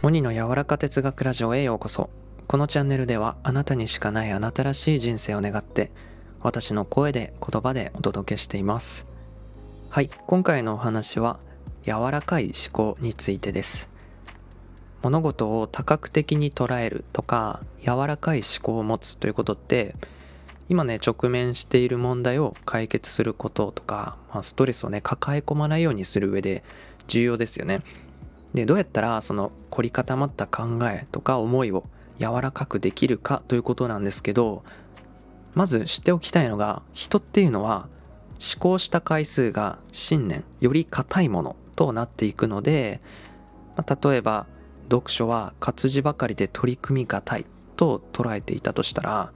モニの柔らか哲学ラジオへようこそ。このチャンネルではあなたにしかないあなたらしい人生を願って私の声で言葉でお届けしています。はい今回のお話は柔らかい思考についてです。物事を多角的に捉えるとか柔らかい思考を持つということって今ね直面している問題を解決することとか、まあ、ストレスをね抱え込まないようにする上で重要ですよね。でどうやったらその凝り固まった考えとか思いを柔らかくできるかということなんですけどまず知っておきたいのが人っていうのは思考した回数が信念より硬いものとなっていくので、まあ、例えば読書は活字ばかりで取り組みがたいと捉えていたとしたら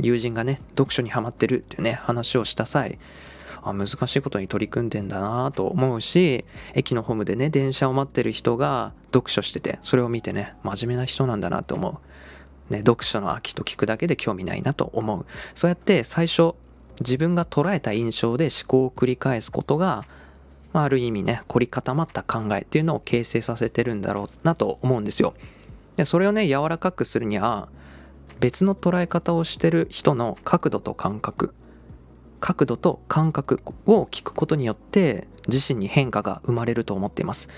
友人がね読書にはまってるっていうね話をした際あ難しいことに取り組んでんだなと思うし駅のホームでね電車を待ってる人が読書しててそれを見てね真面目な人なんだなと思う、ね、読書の秋と聞くだけで興味ないなと思う。そうやって最初自分が捉えた印象で思考を繰り返すことが、まあ、ある意味ね凝り固まった考えっていうのを形成させてるんだろうなと思うんですよ。でそれをね柔らかくするには別の捉え方をしてる人の角度と感覚角度と感覚を聞くことによって自身に変化が生まれると思っています。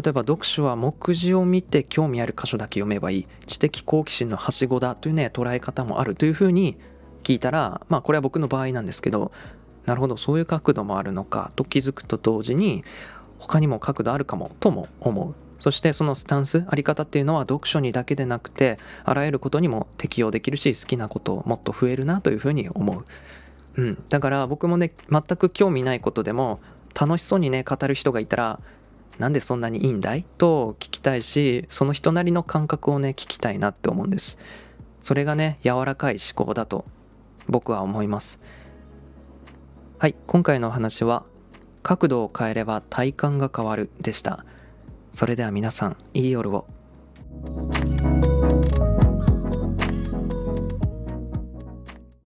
例えば読書は目次を見て興味ある箇所だけ読めばいい。知的好奇心のはしごだというね捉え方もあるというふうに聞いたらまあこれは僕の場合なんですけどなるほどそういう角度もあるのかと気づくと同時に他にも角度あるかもとも思う。そしてそのスタンスあり方っていうのは読書にだけでなくてあらゆることにも適用できるし好きなこともっと増えるなというふうに思う。うん、だから僕もね全く興味ないことでも楽しそうにね語る人がいたらなんでそんなにいいんだい？と聞きたいしその人なりの感覚をね聞きたいなって思うんです。それがね柔らかい思考だと僕は思います。はい今回のお話は角度を変えれば体感が変わるでした。それでは皆さんいい夜を。